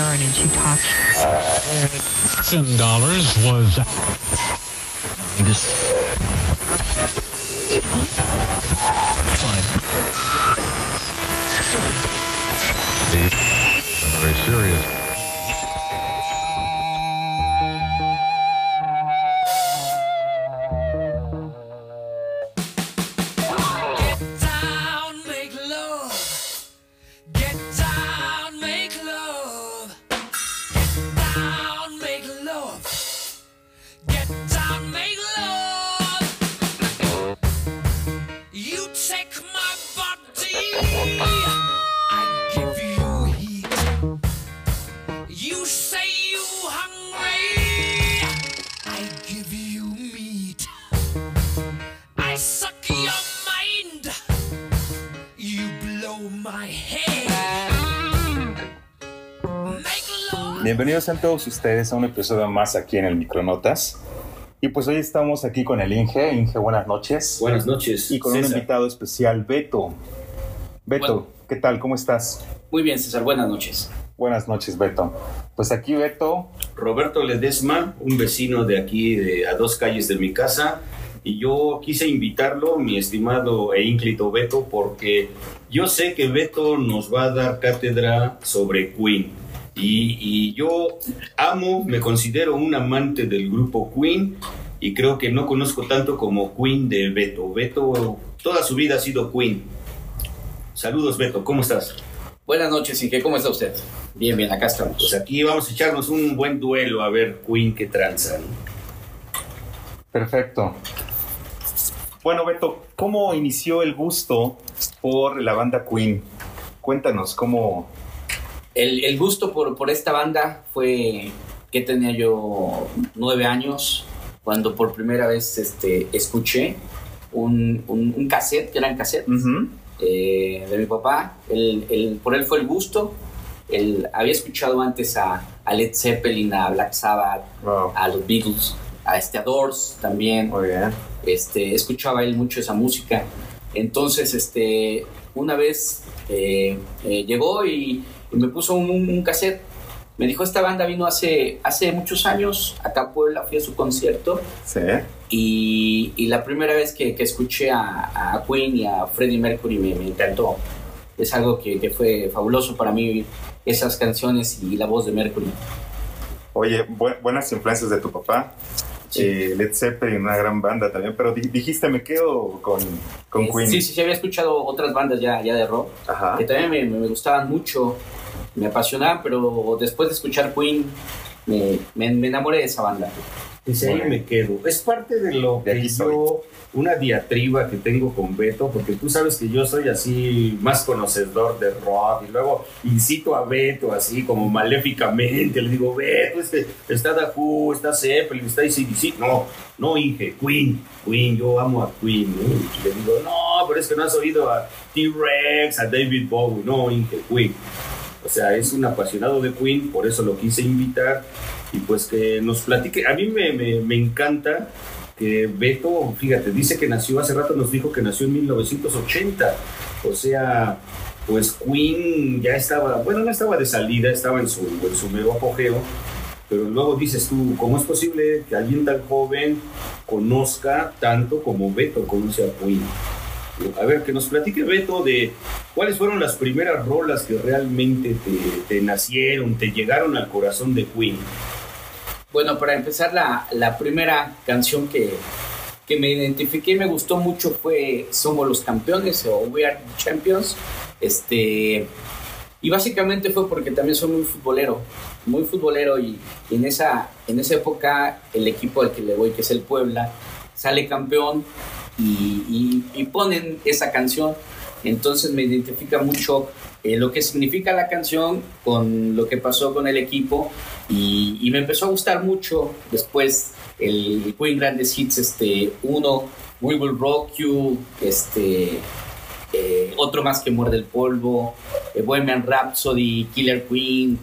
Aaron and she talked. Ten dollars was. Very serious. Bienvenidos a todos ustedes a un episodio más aquí en el Micronotas. Y pues hoy estamos aquí con el Inge. Inge, buenas noches. Buenas noches. Y con un invitado especial, Beto. Beto, ¿qué tal? ¿Cómo estás? Muy bien, César. Buenas noches. Buenas noches, Beto. Pues aquí, Beto. Roberto Ledesma, un vecino de aquí, de, a dos calles de mi casa. Y yo quise invitarlo, mi estimado e ínclito Beto, porque yo sé que Beto nos va a dar cátedra sobre Queen. Y, yo amo, me considero un amante del grupo Queen y creo que no conozco tanto como Queen de Beto. Beto toda su vida ha sido Queen. Saludos Beto, ¿cómo estás? Buenas noches, Inge, ¿cómo está usted? Bien, bien, acá estamos. Pues aquí vamos a echarnos un buen duelo a ver Queen que tranza. Perfecto. Bueno, Beto, ¿cómo inició el gusto por la banda Queen? Cuéntanos, ¿cómo, el, gusto por, esta banda fue que tenía yo nueve años cuando por primera vez este, escuché un, un, cassette, que eran cassettes, eh, de mi papá. El, por él fue el gusto. Él había escuchado antes a, Led Zeppelin, a Black Sabbath, a los Beatles, a este Doors también. Este, escuchaba él mucho esa música. Entonces, este, una vez eh, eh, llegó y y me puso un, cassette. Me dijo, esta banda vino hace, hace muchos años, acá a Puebla, fui a su concierto. Sí. Y, y la primera vez que, que escuché a, a, Queen y a Freddie Mercury me, me encantó. Es algo que, que, fue fabuloso para mí, esas canciones y la voz de Mercury. Oye, buenas influencias de tu papá. Sí. Eh, Led Zeppelin, una gran banda también, pero dijiste me quedo con, con Queen. Sí, sí, sí, había escuchado otras bandas ya, ya de rock, Ajá. que también me, me, gustaban mucho me apasionaba, pero después de escuchar Queen me, me, enamoré de esa banda. Y ahí me quedo. Es parte de lo que yo, una diatriba que tengo con Beto, porque tú sabes que yo soy así más conocedor de rock y luego incito a Beto así como maléficamente, le digo, Beto, es que está Da Who, está Zeppelin, está ICDC. No, no, Inge, Queen, Queen, yo amo a Queen. Le digo, no, pero es que no has oído a T-Rex, a David Bowie. No, Inge, Queen. O sea, es un apasionado de Queen, por eso lo quise invitar y pues que nos platique. A mí me, me, encanta que Beto, fíjate, dice que nació, hace rato nos dijo que nació en 1980. O sea, pues Queen ya estaba, bueno, no estaba de salida, estaba en su, en su mero apogeo, pero luego dices tú, ¿cómo es posible que alguien tan joven conozca tanto como Beto conoce a Queen? A ver, que nos platique Beto de cuáles fueron las primeras rolas que realmente te, nacieron, te llegaron al corazón de Queen. Bueno, para empezar, la, la primera canción que, que me identifiqué y me gustó mucho fue Somos los Campeones o We Are Champions. Este, y básicamente fue porque también soy muy futbolero, muy futbolero y, en, esa, en esa época el equipo al que le voy, que es el Puebla, sale campeón y, ponen esa canción. Entonces me identifica mucho eh, lo que significa la canción con lo que pasó con el equipo y, me empezó a gustar mucho después el Queen Grandes Hits, este, uno, We Will Rock You, este, eh, otro más que Muerde el Polvo, eh, Bohemian Rhapsody, Killer Queen,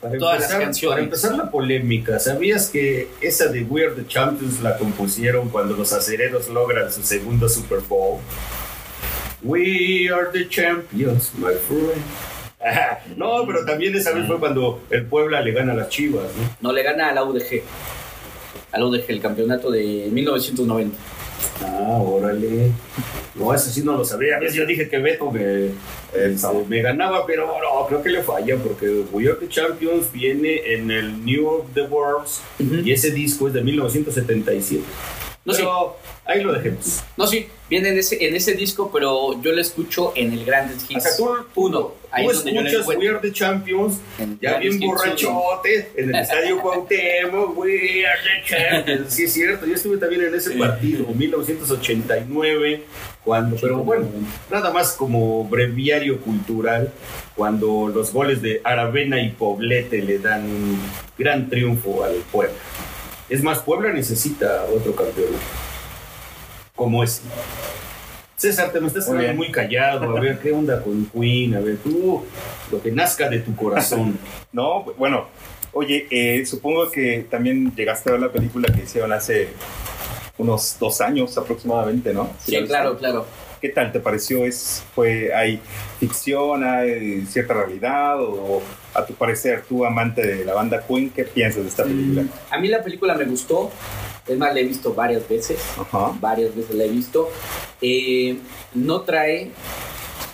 para empezar, la polémica, ¿sabías que esa de We're the Champions la compusieron cuando los acereros logran su segundo Super Bowl? We are the champions, my friend. no, pero también esa vez fue cuando el Puebla le gana a las Chivas, ¿no? No, le gana a la UDG. A la UDG, el campeonato de 1990. Ah, órale. No, eso sí no lo sabía. A veces yo dije que Beto me, este, me ganaba, pero no, creo que le falla porque We Are the Champions viene en el New York The Worlds y ese disco es de 1977. No, pero ahí lo dejemos. No, sí, viene en ese, en ese disco, pero yo lo escucho en el Grandes Hits. O sea, tú, uno, ahí tú escuchas We Are the Champions, ya bien borrachote, en el Estadio Cuauhtémoc, We Are the Champions. Sí, es cierto, yo estuve también en ese partido, en 1989, cuando, pero bueno, nada más como breviario cultural, cuando los goles de Aravena y Poblete le dan un gran triunfo al pueblo. Es más, Puebla necesita otro campeón. Como es. César, te me estás quedando muy callado. A ver, ¿qué onda con Queen? A ver, tú, lo que nazca de tu corazón. no, bueno, oye, eh, supongo que también llegaste a ver la película que hicieron hace unos dos años aproximadamente, ¿no? Sí, claro, claro. ¿Qué tal te pareció? ¿Es, fue, ¿Hay ficción, hay cierta realidad? ¿O a tu parecer, tú amante de la banda Queen, qué piensas de esta película? A mí la película me gustó. Es más, la he visto varias veces. Varias veces la he visto. Eh, no trae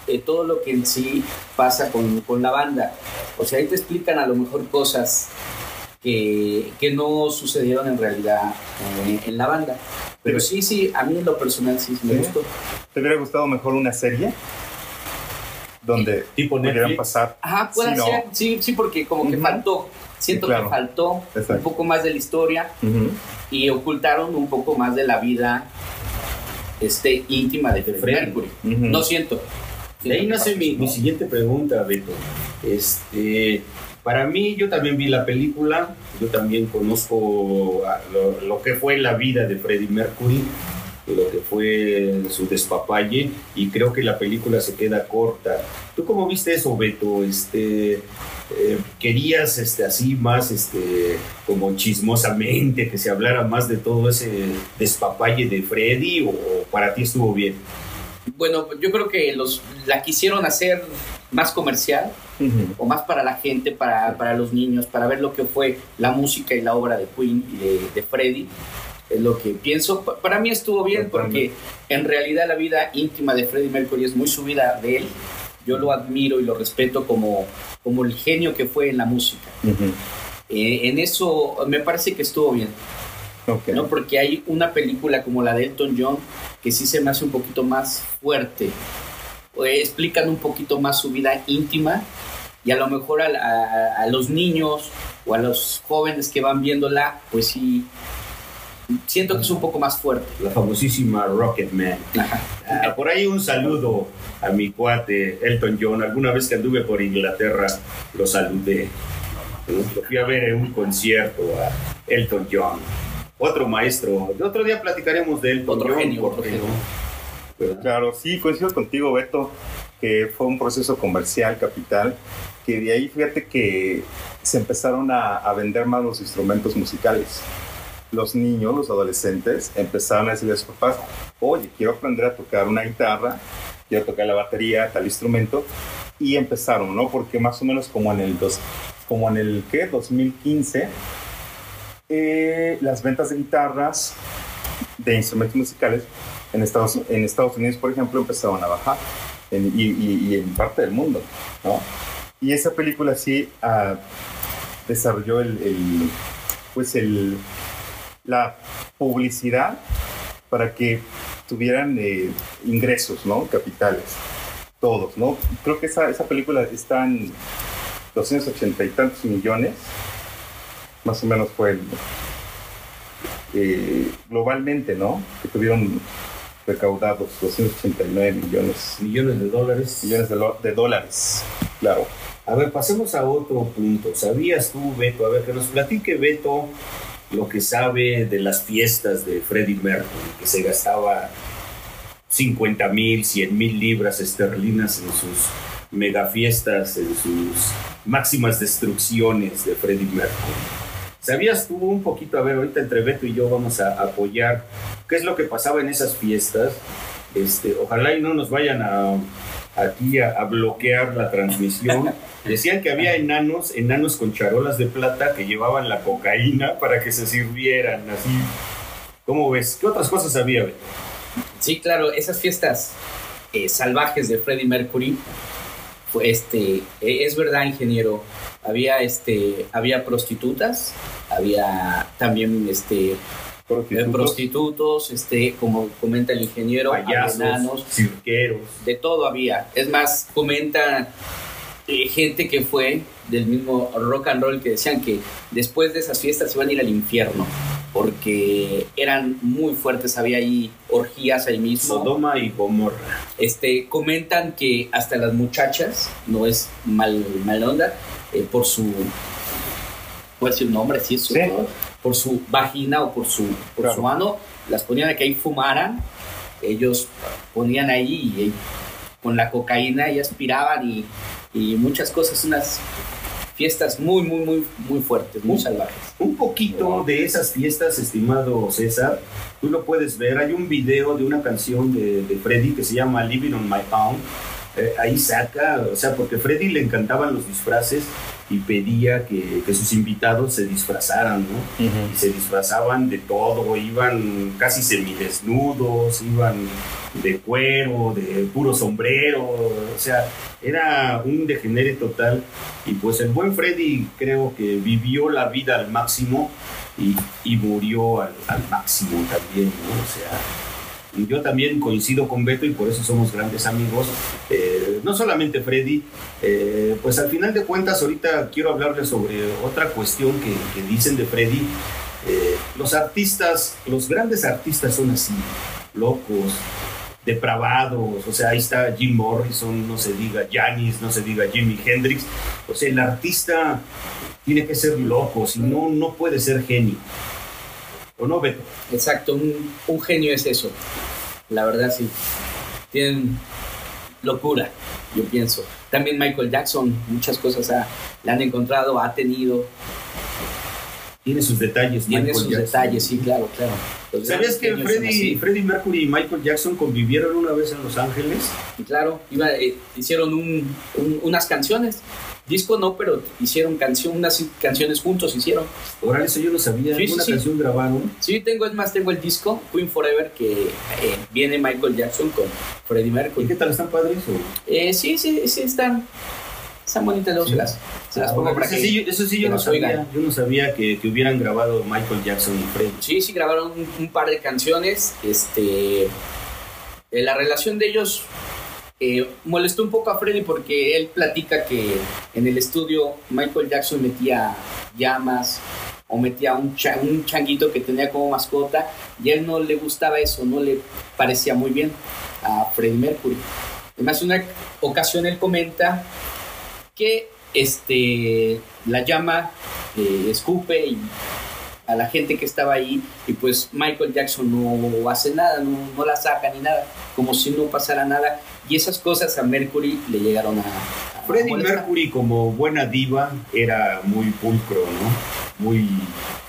eh, todo lo que en sí pasa con, con, la banda. O sea, ahí te explican a lo mejor cosas que, que no sucedieron en realidad eh, en la banda. Pero sí, sí, a mí en lo personal sí, me gustó. ¿Te hubiera gustado mejor una serie? Donde pudieran pasar. Ajá, puede ser. Sí, sí, porque como que faltó. Siento que faltó un poco más de la historia y ocultaron un poco más de la vida este, íntima de Freddie Mercury. No siento. De ahí nace mi, mi, siguiente pregunta, Beto. Este, para mí, yo también vi la película, yo también conozco lo, que fue la vida de Freddie Mercury, lo que fue su despapalle, y creo que la película se queda corta. ¿Tú cómo viste eso, Beto? Este, eh, ¿Querías este, así más este, como chismosamente que se hablara más de todo ese despapalle de Freddie o para ti estuvo bien? Bueno, yo creo que los, la quisieron hacer más comercial o más para la gente, para, para, los niños, para ver lo que fue la música y la obra de Queen y de, de Freddie. Es lo que pienso. Para mí estuvo bien porque en realidad la vida íntima de Freddie Mercury es muy subida de él. Yo lo admiro y lo respeto como, como el genio que fue en la música. Eh, en eso me parece que estuvo bien. ¿no? Porque hay una película como la de Elton John que sí se me hace un poquito más fuerte. Eh, explican un poquito más su vida íntima y a lo mejor a, los niños o a los jóvenes que van viéndola, pues sí, siento que es un poco más fuerte. La famosísima Rocket Man. Ah, por ahí un saludo a mi cuate Elton John. Alguna vez que anduve por Inglaterra lo saludé. Lo fui a ver en un concierto a Elton John otro maestro. El otro día platicaremos de él. Otro genio, Claro, sí, coincido contigo, Beto, que fue un proceso comercial, capital, que de ahí fíjate que se empezaron a, vender más los instrumentos musicales. Los niños, los adolescentes, empezaron a decirle a sus papás, oye, quiero aprender a tocar una guitarra, quiero tocar la batería, tal instrumento, y empezaron, ¿no? Porque más o menos como en el, dos, como en el, ¿qué? 2015 eh, las ventas de guitarras, de instrumentos musicales en Estados, en Estados Unidos, por ejemplo, empezaron a bajar y, en parte del mundo, ¿no? Y esa película sí ah, desarrolló el, pues el, la publicidad para que tuvieran eh, ingresos, ¿no? Capitales, todos, ¿no? Creo que esa, esa película está en 280 y tantos millones más o menos fue el, eh, globalmente, ¿no? Que tuvieron recaudados 289 millones. Millones de dólares. Millones de, dólares, claro. A ver, pasemos a otro punto. ¿Sabías tú, Beto? A ver, que nos platique Beto lo que sabe de las fiestas de Freddie Mercury, que se gastaba 50 mil, 100 mil libras esterlinas en sus mega fiestas, en sus máximas destrucciones de Freddie Mercury. ¿Sabías tú un poquito, a ver, ahorita entre Beto y yo vamos a apoyar qué es lo que pasaba en esas fiestas? Este, ojalá y no nos vayan a, aquí a, bloquear la transmisión. Decían que había enanos, enanos con charolas de plata que llevaban la cocaína para que se sirvieran, así. ¿Cómo ves? ¿Qué otras cosas había? Sí, claro, esas fiestas eh, salvajes de Freddie Mercury, fue este, e, es verdad, ingeniero, había, este, había prostitutas, había también este, prostitutos, prostitutos este, como comenta el ingeniero, payasos, cirqueros, de todo había. Es más, comenta eh, gente que fue del mismo rock and roll que decían que después de esas fiestas iban a ir al infierno porque eran muy fuertes, había ahí orgías ahí mismo. Sodoma y Gomorra. Este, comentan que hasta las muchachas, no es mal, mal onda, eh, por su, puede decir un nombre, sí, su, por su vagina o por su, por su mano, las ponían a que ahí fumaran, ellos ponían ahí y, con la cocaína y aspiraban y, y muchas cosas, unas fiestas muy, muy, muy, muy fuertes, muy salvajes. Un poquito de esas fiestas, estimado César, tú lo puedes ver. Hay un video de una canción de, de Freddy que se llama Living on My Pound. Eh, ahí saca, o sea, porque a Freddy le encantaban los disfraces y pedía que, que sus invitados se disfrazaran, ¿no? Y se disfrazaban de todo, iban casi semidesnudos, iban de cuero, de puro sombrero, o sea, era un degenere total. Y pues el buen Freddy creo que vivió la vida al máximo y, y murió al, al, máximo también, ¿no? O sea, yo también coincido con Beto y por eso somos grandes amigos. Eh, no solamente Freddy, eh, pues al final de cuentas ahorita quiero hablarles sobre otra cuestión que, dicen de Freddy. Eh, los artistas, los grandes artistas son así, locos, depravados, o sea, ahí está Jim Morrison, no se diga Janis, no se diga Jimi Hendrix, o sea, el artista tiene que ser loco, si no, no puede ser genio. ¿O no, Beto? Exacto, un, un genio es eso. La verdad, sí. Tienen locura, yo pienso. También Michael Jackson, muchas cosas ha, le han encontrado, ha tenido. Tiene sus detalles, Tiene Michael sus Jackson. detalles, sí, claro, claro. Los ¿Sabías que Freddie, Freddie, Mercury y Michael Jackson convivieron una vez en Los Ángeles? Claro, iba, eh, hicieron un, un, unas canciones Disco no, pero hicieron canción, unas canciones juntos hicieron. Ahora eso yo no sabía. Sí, ¿Una canción grabaron? Sí, tengo, es más, tengo el disco Queen Forever que eh, viene Michael Jackson con Freddie Mercury. ¿Y qué tal? ¿Están padres? Eh, sí, sí, sí, están. Están bonitas, luego se las, se las pongo para que. Sí, eso sí, yo no sabía. Yo no sabía que, que, hubieran grabado Michael Jackson y Freddie. Sí, sí, grabaron un, un par de canciones. Este. Eh, la relación de ellos eh, molestó un poco a Freddy porque él platica que en el estudio Michael Jackson metía llamas o metía un, un changuito que tenía como mascota y a él no le gustaba eso, no le parecía muy bien a Freddie Mercury. Además, una ocasión él comenta que este, la llama eh, escupe y a la gente que estaba ahí y pues Michael Jackson no hace nada, no, no, la saca ni nada, como si no pasara nada. Y esas cosas a Mercury le llegaron a... a Freddie Mercury como buena diva era muy pulcro, ¿no? Muy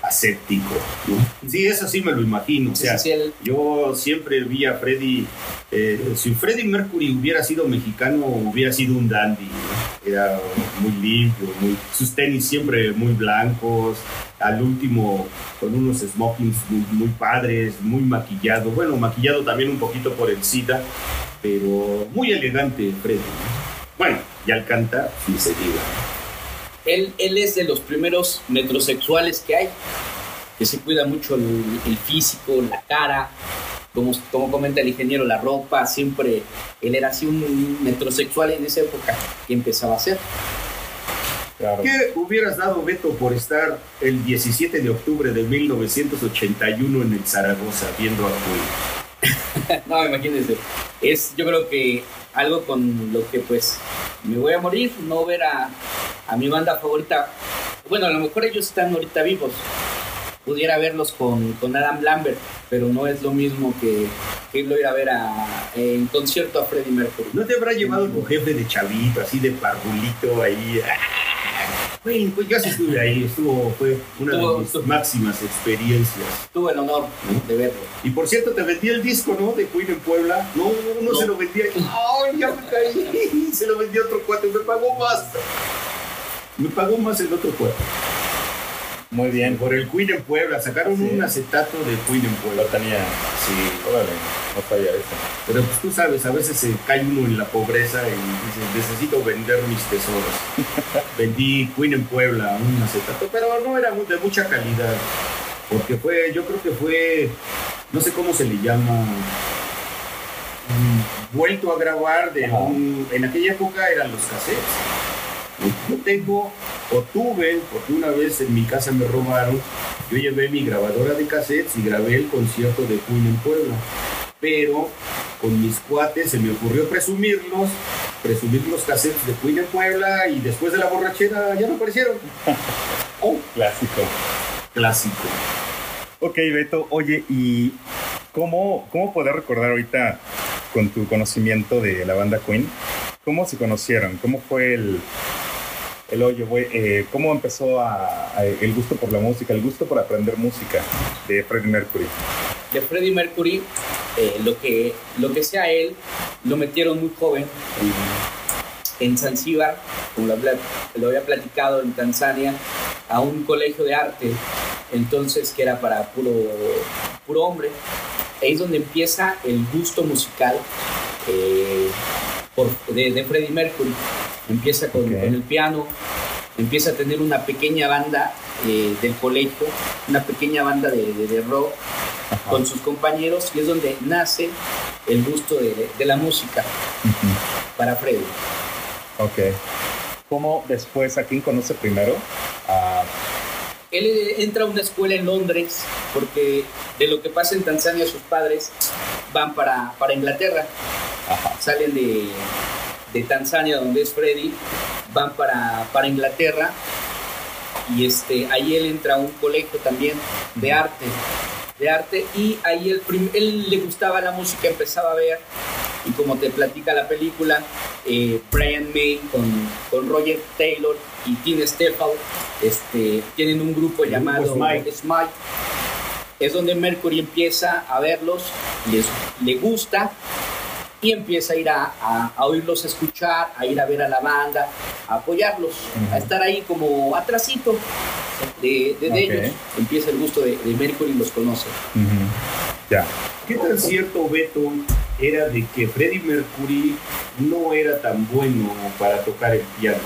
aséptico. ¿no? Sí, eso sí me lo imagino. O sea, sí, sí, el... yo siempre vi a Freddie. Eh, si Freddie Mercury hubiera sido mexicano, hubiera sido un dandy. ¿no? Era muy limpio, muy, sus tenis siempre muy blancos. Al último, con unos smokings muy, muy padres, muy maquillado. Bueno, maquillado también un poquito por el SIDA, pero muy elegante Freddie. Bueno, y al cantar, sí se diga. Él, él, es de los primeros metrosexuales que hay, que se cuida mucho el, el físico, la cara, como, como, comenta el ingeniero, la ropa, siempre él era así un metrosexual en esa época que empezaba a hacer. Claro. ¿Qué hubieras dado, Beto, por estar el 17 de octubre de 1981 en el Zaragoza viendo a Queen? no, imagínense. Es, yo creo que algo con lo que pues me voy a morir, no ver a, a mi banda favorita. Bueno, a lo mejor ellos están ahorita vivos. Pudiera verlos con, con Adam Lambert, pero no es lo mismo que, que irlo ir a ver a, en concierto a Freddie Mercury. ¿No te habrá llevado tu jefe de chavito, así de parvulito ahí? Yo sí estuve ahí, estuvo, fue una de mis máximas experiencias. Tuve el honor de verlo. Y por cierto, te vendí el disco, ¿no? De Queen en Puebla. No, no, se lo vendía. ¡Ay, ya me caí! Se lo vendí a otro cuate, me pagó más. Me pagó más el otro cuate. Muy bien. Por el Queen en Puebla. Sacaron un acetato de Queen en Puebla. tenía. Sí, órale, no falla eso. Pero pues tú sabes, a veces se cae uno en la pobreza y dice, necesito vender mis tesoros. Vendí Queen en Puebla, un acetato, pero no era de mucha calidad. Porque fue, yo creo que fue, no sé cómo se le llama, vuelto a grabar de un, en aquella época eran los cassettes yo tengo, o tuve, porque una vez en mi casa me robaron, yo llevé mi grabadora de cassettes y grabé el concierto de Queen en Puebla. Pero con mis cuates se me ocurrió presumirlos, presumir los cassettes de Queen en Puebla y después de la borrachera ya no aparecieron. oh, clásico. Clásico. Ok, Beto, oye, ¿y cómo, cómo poder recordar ahorita con tu conocimiento de la banda Queen? ¿Cómo se conocieron? ¿Cómo fue el, el oye, güey, eh, ¿cómo empezó el gusto por la música, el gusto por aprender música de Freddie Mercury? De Freddie Mercury, eh, lo, que, lo que sea él, lo metieron muy joven en, Zanzíbar, como lo, lo, había platicado en Tanzania, a un colegio de arte, entonces que era para puro, puro hombre. Ahí es donde empieza el gusto musical eh, de, de Freddie Mercury empieza con, el piano, empieza a tener una pequeña banda eh, del colegio, una pequeña banda de, rock con sus compañeros y es donde nace el gusto de, la música para Freddy. Ok. ¿Cómo después a quién conoce primero? Él entra a una escuela en Londres porque de lo que pasa en Tanzania sus padres van para, para Inglaterra. Salen de, de Tanzania, donde es Freddy, van para, para Inglaterra y este, ahí él entra a un colegio también de arte, de arte y ahí él, él le gustaba la música, empezaba a ver y como te platica la película, eh, Brian May con, con, Roger Taylor y Tina Steffel este, tienen un grupo llamado Smite. Es donde Mercury empieza a verlos, les, le gusta y empieza a ir a, a, oírlos escuchar, a ir a ver a la banda, a apoyarlos, a estar ahí como atrasito de, de, ellos. Empieza el gusto de, de Mercury y los conoce. Ya. ¿Qué tan cierto, Beto, era de que Freddie Mercury no era tan bueno para tocar el piano?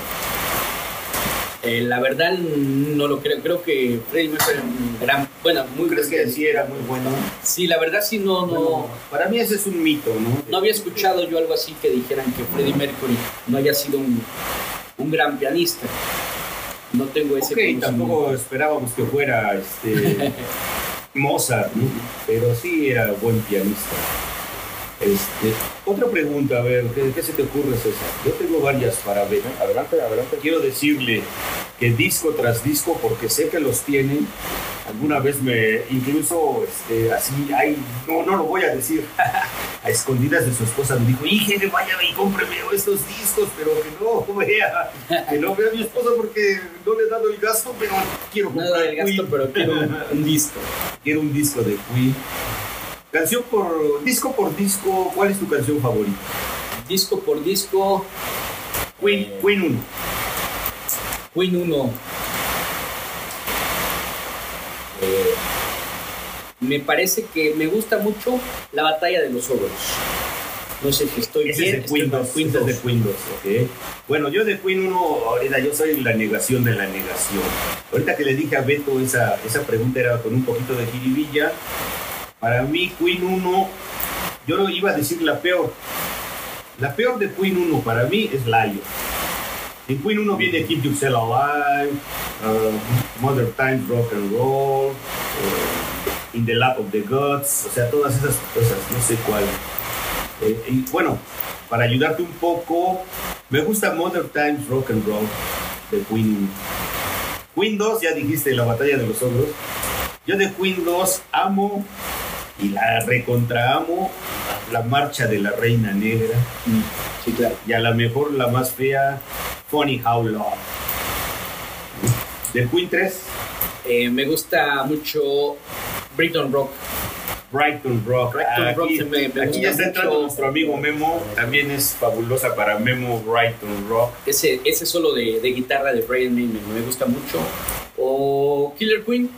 Eh, la verdad no lo creo. Creo que Freddie Mercury era un gran, bueno, muy ¿Crees que sí era muy bueno? Sí, la verdad sí no, no. para mí ese es un mito, ¿no? No había escuchado yo algo así que dijeran que Freddie Mercury no haya sido un, un gran pianista. No tengo ese. Ok, tampoco esperábamos que fuera este Mozart, ¿no? pero sí era buen pianista. Este, otra pregunta, a ver, ¿qué, se te ocurre, César? Yo tengo varias para ver. Adelante, adelante. Quiero decirle que disco tras disco, porque sé que los tienen, alguna vez me, incluso este, así, ay, no, no lo voy a decir, a escondidas de su esposa me dijo, híjole, vaya y cómpreme estos discos, pero que no vea, que no vea a mi esposa porque no le he dado el gasto, pero quiero comprar el gasto, pero quiero un disco. Quiero un disco de Queen. Canción por disco por disco, ¿cuál es tu canción favorita? Disco por disco. Queen, eh, Queen 1. Queen 1. Eh, me parece que me gusta mucho la batalla de los ogros. No sé si estoy Ese bien. Es de Queen 2. Queen de Queen 2, okay. Bueno, yo de Queen 1, ahorita yo soy la negación de la negación. Ahorita que le dije a Beto esa, esa pregunta era con un poquito de jiribilla. Para mí, Queen 1, yo no iba a decir la peor. La peor de Queen 1 para mí es Lion. En Queen 1 viene Keep Yourself Alive, uh, Mother Time Rock and Roll, uh, In the Lap of the Gods, o sea, todas esas cosas, no sé cuál. Eh, y bueno, para ayudarte un poco, me gusta Mother Times Rock and Roll de Queen 1. Queen 2, ya dijiste, la batalla de los ogros. Yo de Queen 2 amo y la recontraamo la marcha de la reina negra. Sí, claro. Y a lo mejor la más fea, Funny How Love. Del Queen 3. Eh, me gusta mucho Brighton Rock. Brighton Rock. Brighton aquí, Rock se me- me aquí gusta ya está entrando nuestro amigo Memo. También es fabulosa para Memo Brighton Rock. Ese, ese solo de, de guitarra de Brian May me gusta mucho. O Killer Queen,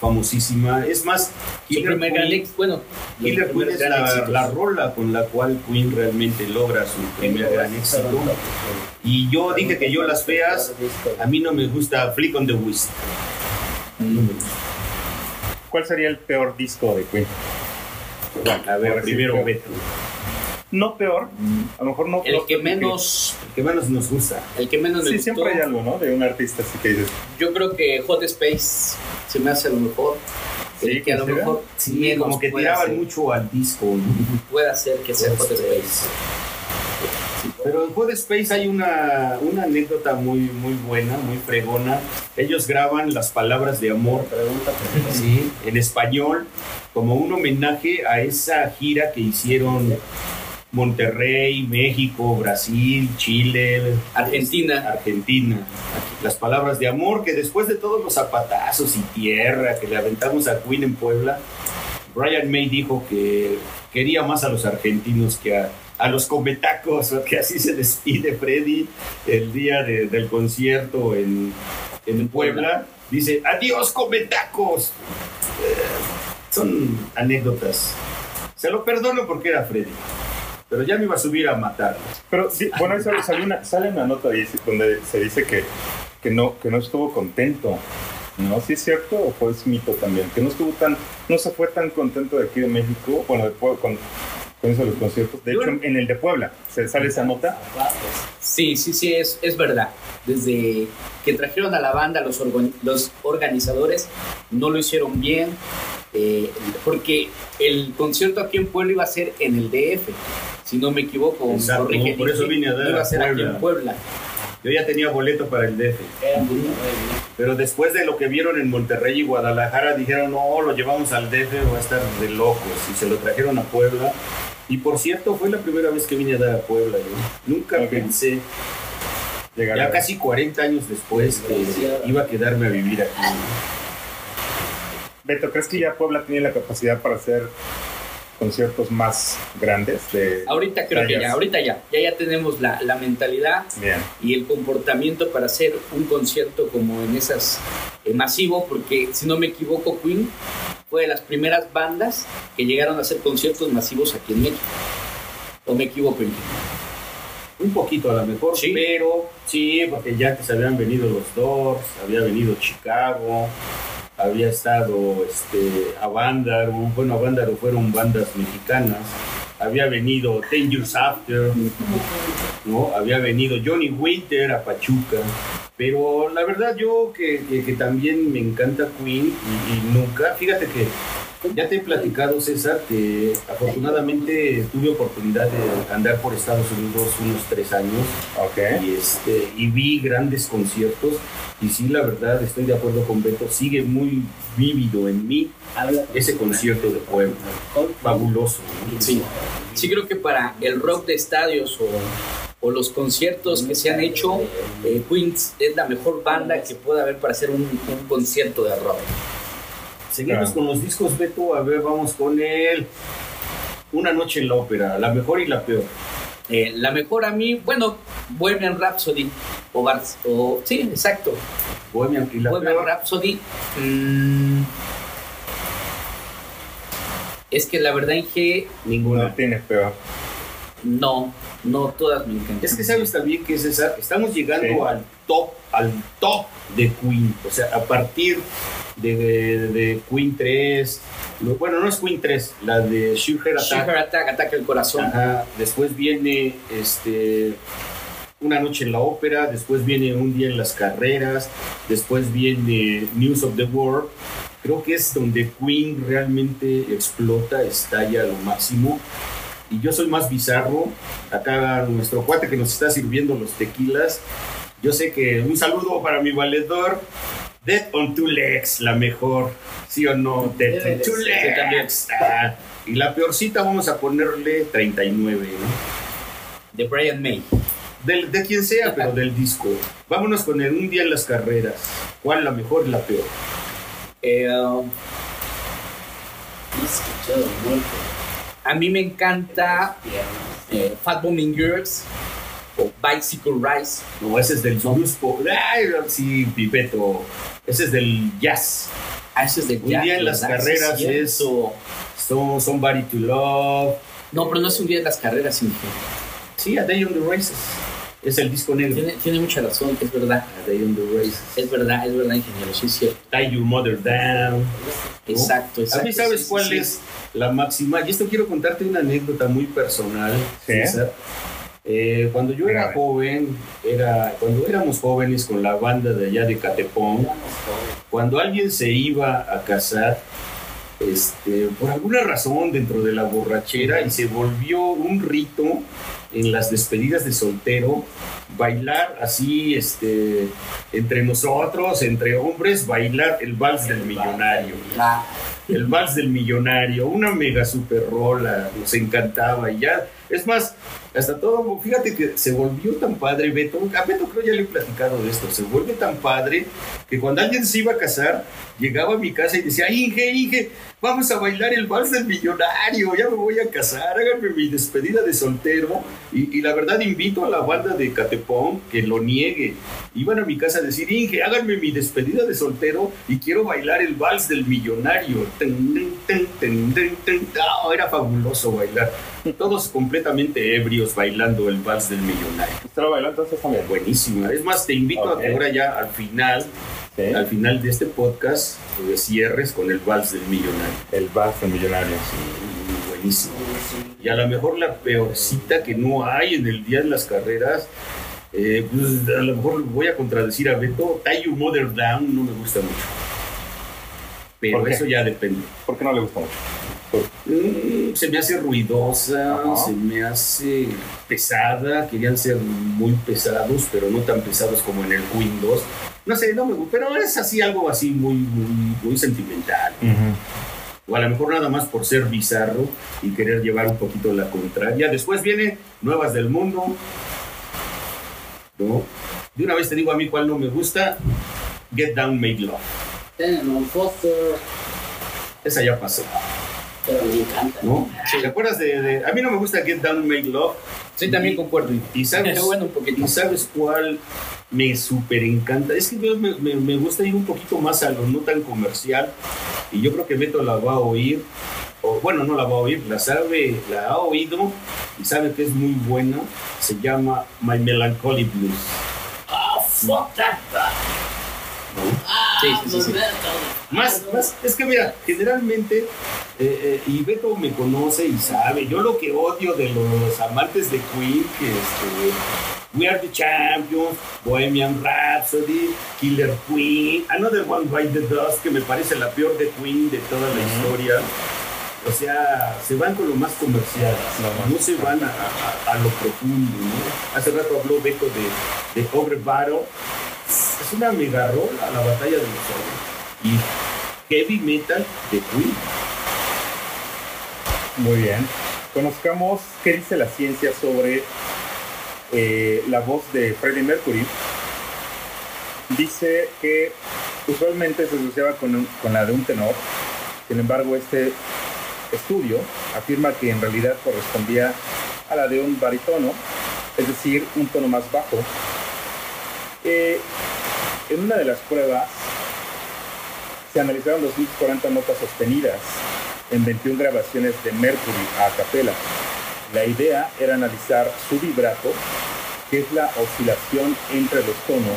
Famosísima. Es más, Killer Queen, bueno, Killer Queen es la, rola con la cual Queen realmente logra su primer gran éxito. Y yo dije que yo las feas, a mí no me gusta Flick on the Wrist. No me gusta. ¿Cuál sería el peor disco de Queen? A ver, primero. Beto. No peor, a lo mejor no. El no que menos, El que menos nos gusta. el que menos me Sí, gustó, siempre hay algo, ¿no? De un artista así que dices. yo creo que Hot Space se me hace lo mejor. Sí, el que a lo mejor Sí, menos como que tiraban mucho al disco. ¿no? puede hacer que sea Hot Space. Pero en Hot Space hay una, una anécdota muy, muy buena, muy fregona. Ellos graban las palabras de amor sí, en español como un homenaje a esa gira que hicieron Monterrey, México, Brasil, Chile, Argentina. Argentina. Las palabras de amor que después de todos los zapatazos y tierra que le aventamos a Queen en Puebla, Brian May dijo que quería más a los argentinos que a, a los cometacos, que así se despide Freddy el día de- del concierto en, en Puebla. Dice, adiós cometacos. Eh, son anécdotas. Se lo perdono porque era Freddy. Pero ya me iba a subir a matar. Pero sí, bueno, ahí sale, una, sale una nota donde se dice que, que, no, que no estuvo contento. ¿No? ¿Sí es cierto o fue mito también? Que no estuvo tan, no se fue tan contento de aquí de México, bueno, de con, con eso de los conciertos. De hecho, en, el de Puebla, se sale esa nota. Sí, sí, sí, es, es verdad. Desde que trajeron a la banda, los, los organizadores no lo hicieron bien, eh, porque el concierto aquí en Puebla iba a ser en el DF, si no me equivoco. Exacto, corrígeme, por eso vine a dar Iba a a ser aquí Puebla. en Puebla. Yo ya tenía boleto para el DF. Pero después de lo que vieron en Monterrey y Guadalajara, dijeron, no, lo llevamos al DF, va a estar de locos. Y se lo trajeron a Puebla. Y por cierto, fue la primera vez que vine a dar a Puebla. yo. Nunca pensé, Llegar ya a- casi 40 años después, que iba a quedarme a vivir aquí. Beto, ¿crees que ya Puebla tiene la capacidad para hacer conciertos más grandes? De... Ahorita creo que ya, ahorita ya, ya, ya tenemos la, la mentalidad Bien. y el comportamiento para hacer un concierto como en esas eh, masivo, porque si no me equivoco, Queen fue de las primeras bandas que llegaron a hacer conciertos masivos aquí en México. ¿O me equivoco? Inge? Un poquito a lo mejor, Sí. pero sí, porque ya que se habían venido los Doors, había venido Chicago, había estado este, Avándaro, bueno, Avándaro fueron bandas mexicanas, había venido Ten Years After, ¿no? había venido Johnny Winter a Pachuca, pero la verdad yo que, que- también me encanta Queen y nunca, fíjate que ya te he platicado, César, que afortunadamente tuve oportunidad de andar por Estados Unidos unos tres años Ok. y, este, y vi grandes conciertos y sí, la verdad, estoy de acuerdo con Beto, sigue muy vívido en mí ese concierto de Puebla, fabuloso. Sí. Sí creo que para el rock de estadios o, o los conciertos que se han hecho, eh, Queens es la mejor banda que puede haber para hacer un, un concierto de rock. Seguimos Claro. con los discos, Beto, a ver, vamos con el Una noche en la ópera, la mejor y la peor. Eh, la mejor a mí, bueno, Bohemian Rhapsody o, Bars- o sí, exacto, Bohemian y la Bohemian peor. Rhapsody. mm, es que la verdad Inge, No Ninguna. tiene peor. no, no todas me encantan. Es que sabes también que César, estamos llegando Sí. al top, al top de Queen. O sea, a partir de, de- de Queen 3, lo- bueno, no es Queen 3, la de Heart Attack. Sheer Attack, ataca el corazón. Ajá, Después viene este Una noche en la ópera, después viene Un día en las carreras, después viene News of the World. Creo que es donde Queen realmente explota, estalla a lo máximo. Y yo soy más bizarro. Acá nuestro cuate que nos está sirviendo los tequilas. Yo sé que un saludo para mi valedor. Dead on Two Legs, la mejor. ¿Sí o no? Dead on Two Legs. también. Ah, y la peorcita vamos a ponerle 39, ¿no? De Brian May. Del, de quien sea, pero del disco. Vámonos con el Un día en las carreras. ¿Cuál la mejor y la peor? Eh, um. A mí me encanta eh, Fat Bombing Girls o Bicycle Rise. No, ese es del blues pop. Ay, sí, Pipeto. Ese es del jazz. Ah, ese es del Un jazz, día en las carreras Sí, es cierto. Son, Somebody to Love. No, pero no es un día en las carreras, ingeniero. Sí, A Day on the Races. Es el disco negro. Tiene, tiene mucha razón, es verdad. A Day on the Races. Es verdad, es verdad, ingeniero, sí es cierto. Tie Your Mother Down. Exacto, exacto. A mí, ¿sabes sí, sí, cuál sí. es la máxima? Y esto quiero contarte una anécdota muy personal, Sí. César. Eh, cuando yo era joven, era, cuando éramos jóvenes con la banda de allá de Catepón, cuando alguien se iba a casar, este, por alguna razón dentro de la borrachera y se volvió un rito en las despedidas de soltero, bailar así, este, entre nosotros, entre hombres, bailar el vals del millonario. El vals del millonario, una mega super rola, nos encantaba y ya, es más, hasta todo, fíjate que se volvió tan padre, Beto, a Beto creo ya le he platicado de esto, se vuelve tan padre que cuando alguien se iba a casar, llegaba a mi casa y decía, Inge, Inge, vamos a bailar el vals del millonario, ya me voy a casar, háganme mi despedida de soltero. Y, y la verdad invito a la banda de Catepón que lo niegue. Iban a mi casa a decir, Inge, háganme mi despedida de soltero y quiero bailar el vals del millonario. Ten, ten, ten. Ah, era fabuloso bailar. Todos completamente ebrios bailando el vals del millonario. ¿Usted lo bailó entonces también? Buenísima. Es más, te invito a que ahora ya al final, al final de este podcast, eh, cierres con el vals del millonario. El Vals del Millonario. Sí, buenísimo. Y a lo mejor la peorcita que no hay en el día de las carreras, eh, pues a lo mejor voy a contradecir a Beto, Tie Your Mother Down no me gusta mucho. Pero eso ya depende. ¿Por qué no le gusta mucho? Mm, se me hace ruidosa, Ajá. se me hace pesada, querían ser muy pesados, pero no tan pesados como en el 2. No sé, no me gusta, pero es así algo así muy, muy, muy sentimental. O a lo mejor nada más por ser bizarro y querer llevar un poquito la contraria. Después viene Nuevas del Mundo. ¿No? De una vez te digo a mí cuál no me gusta. Get Down, Make Love. Foster, Esa ya pasó, pero me encanta. ¿no? ¿Te acuerdas de, de- A mí no me gusta Get Down, Make Love. Sí, también concuerdo. Y sabes, bueno, poquito. ¿y sabes cuál me súper encanta? Es que me, me- me gusta ir un poquito más a lo no tan comercial. Y yo creo que Beto la va a oír. O, bueno, no la va a oír, la sabe, la ha oído y sabe que es muy buena. Se llama My Melancholy Blues. Ah, fuck that. Sí, sí, sí, sí. Más, más, es que mira, generalmente, eh, eh, y Beto me conoce y sabe, yo lo que odio de los amantes de Queen, que este, We Are the Champions, Bohemian Rhapsody, Killer Queen, Another One Bite the Dust, que me parece la peor de Queen de toda la historia. O sea, se van con lo más comercial, No, no, se van a, a- a lo profundo. ¿no? Hace rato habló Beto de, de Over Battle. Es una mega la batalla de los ogros. Y heavy metal de Queen. Muy bien. Conozcamos qué dice la ciencia sobre eh, la voz de Freddie Mercury. Dice que usualmente se asociaba con, con la de un tenor. Sin embargo, este estudio afirma que en realidad correspondía a la de un barítono, es decir, un tono más bajo. En una de las pruebas se analizaron 240 notas sostenidas en 21 grabaciones de Mercury a capela. La idea era analizar su vibrato, que es la oscilación entre los tonos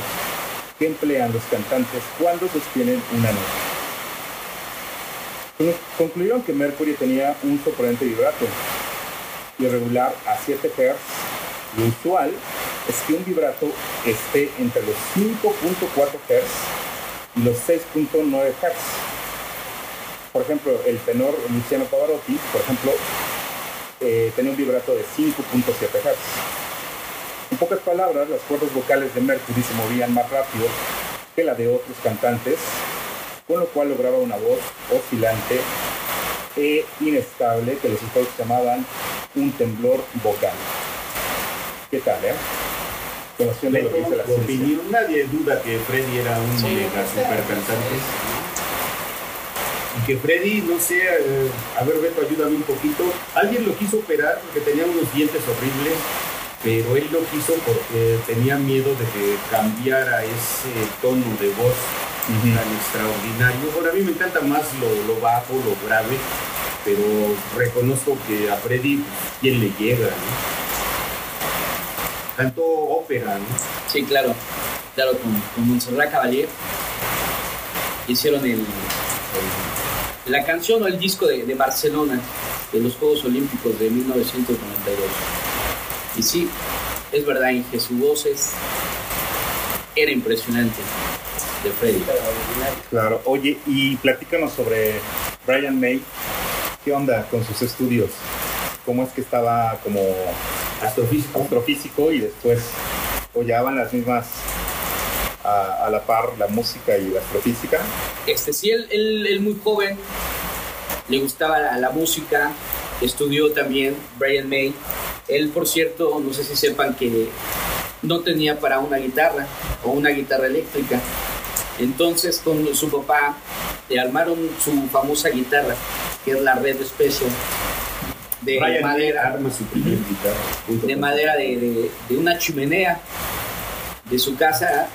que emplean los cantantes cuando sostienen una nota. Con- Concluyeron que Mercury tenía un sorprendente vibrato irregular a 7 Hz. Lo usual es que un vibrato esté entre los 5.4 Hz y los 6.9 Hz. Por ejemplo, el tenor Luciano Pavarotti, por ejemplo, eh, tenía un vibrato de 5.7 Hz. En pocas palabras, las cuerdas vocales de Mercury se movían más rápido que la de otros cantantes, con lo cual lograba una voz oscilante e inestable que los psicólogos llamaban un temblor vocal. ¿Qué tal, eh? conociendo lo que dice la tu opinión, nadie duda que Freddy era un mega super cantante. Y que Freddy, no sé, eh, a ver Beto, ayúdame un poquito. Alguien lo quiso operar porque tenía unos dientes horribles, pero él lo quiso porque tenía miedo de que cambiara ese tono de voz tan extraordinario. Bueno, a mí me encanta más lo, lo bajo, lo grave, pero reconozco que a Freddy, pues, ¿quién le llega? ¿no? Cantó ópera, ¿no? Sí, claro. Claro, con, con Montserrat Caballé hicieron el, el- la canción o el disco de, de Barcelona de los Juegos Olímpicos de 1992. Y sí, es verdad, Inge, su voz es, era impresionante de Freddy. Claro, oye, y platícanos sobre Brian May. ¿Qué onda con sus estudios? ¿Cómo es que estaba como Astrofísico. y después hollaban las mismas a, la par la música y la astrofísica? Este, sí, él, muy joven, le gustaba la, la música, estudió también Brian May. Él, por cierto, no sé si sepan que no tenía para una guitarra o una guitarra eléctrica. Entonces, con su papá, le armaron su famosa guitarra, que es la Red Special, de Brian madera arma su primer guitarra. junto de madera de, de- de una chimenea de su casa.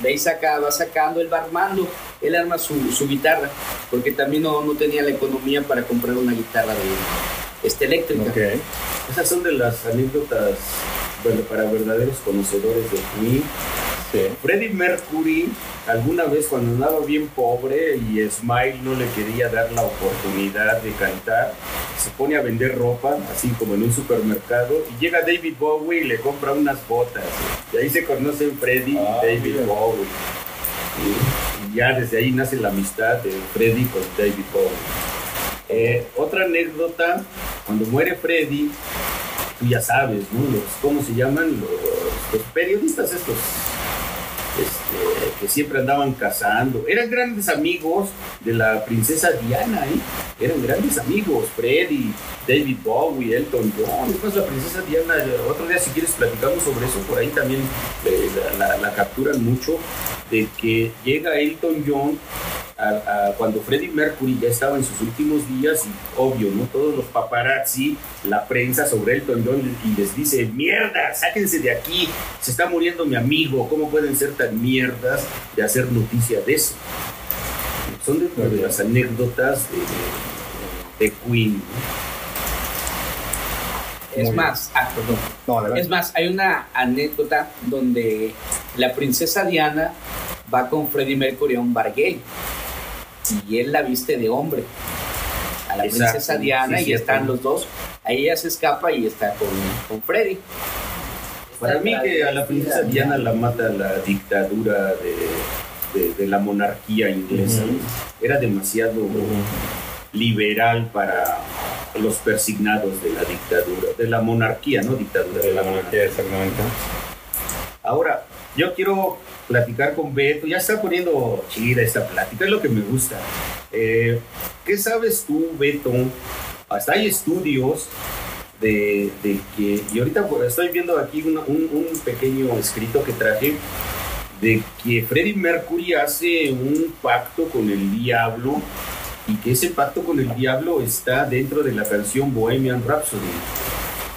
De ahí saca, va sacando, él va armando, él arma su, su guitarra, porque también no, no tenía la economía para comprar una guitarra de, este, eléctrica. Ok. Esas son de las anécdotas bueno, para verdaderos conocedores de Queen. Sí. Freddie Mercury, alguna vez cuando andaba bien pobre y Smile no le quería dar la oportunidad de cantar, se pone a vender ropa, así como en un supermercado, y llega David Bowie y le compra unas botas. Y ahí se conocen Freddie Ah, y David mira. Bowie. Y, y ya desde ahí nace la amistad de Freddie con David Bowie. Eh, otra anécdota, cuando muere Freddie, tú ya sabes, ¿no? Los, ¿Cómo se llaman? Los, los periodistas estos, este, que siempre andaban cazando. Eran grandes amigos de la princesa Diana, ¿eh? Eran grandes amigos. Freddy, David Bowie, Elton John. Después la princesa Diana, otro día si quieres platicamos sobre eso, por ahí también eh, la, capturan mucho, de que llega Elton John a- a cuando Freddie Mercury ya estaba en sus últimos días y obvio, ¿no? Todos los paparazzi, la prensa sobre Elton John y les dice, mierda, sáquense de aquí, se está muriendo mi amigo, ¿cómo pueden ser tan mierdas de hacer noticia de eso? Son de las anécdotas de, de Queen. ¿no? Es más, ah, perdón. No. Es más, hay una anécdota donde la princesa Diana va con Freddie Mercury a un bar gay y él la viste de hombre. A la Exacto, princesa Diana sí, y cierto. están los dos. Ahí ella se escapa y está con, con Freddie. Para mí que a la princesa Diana la mata la dictadura de, de- de la monarquía inglesa. Era demasiado liberal para los persignados de la dictadura, de la monarquía, no dictadura, De la monarquía, exactamente. Ahora, yo quiero platicar con Beto, ya está poniendo chida esta plática, es lo que me gusta. Eh, ¿Qué sabes tú, Beto? Hasta hay estudios de, que, y ahorita pues, estoy viendo aquí un pequeño escrito que traje, de que Freddie Mercury hace un pacto con el diablo y que ese pacto con el diablo está dentro de la canción Bohemian Rhapsody.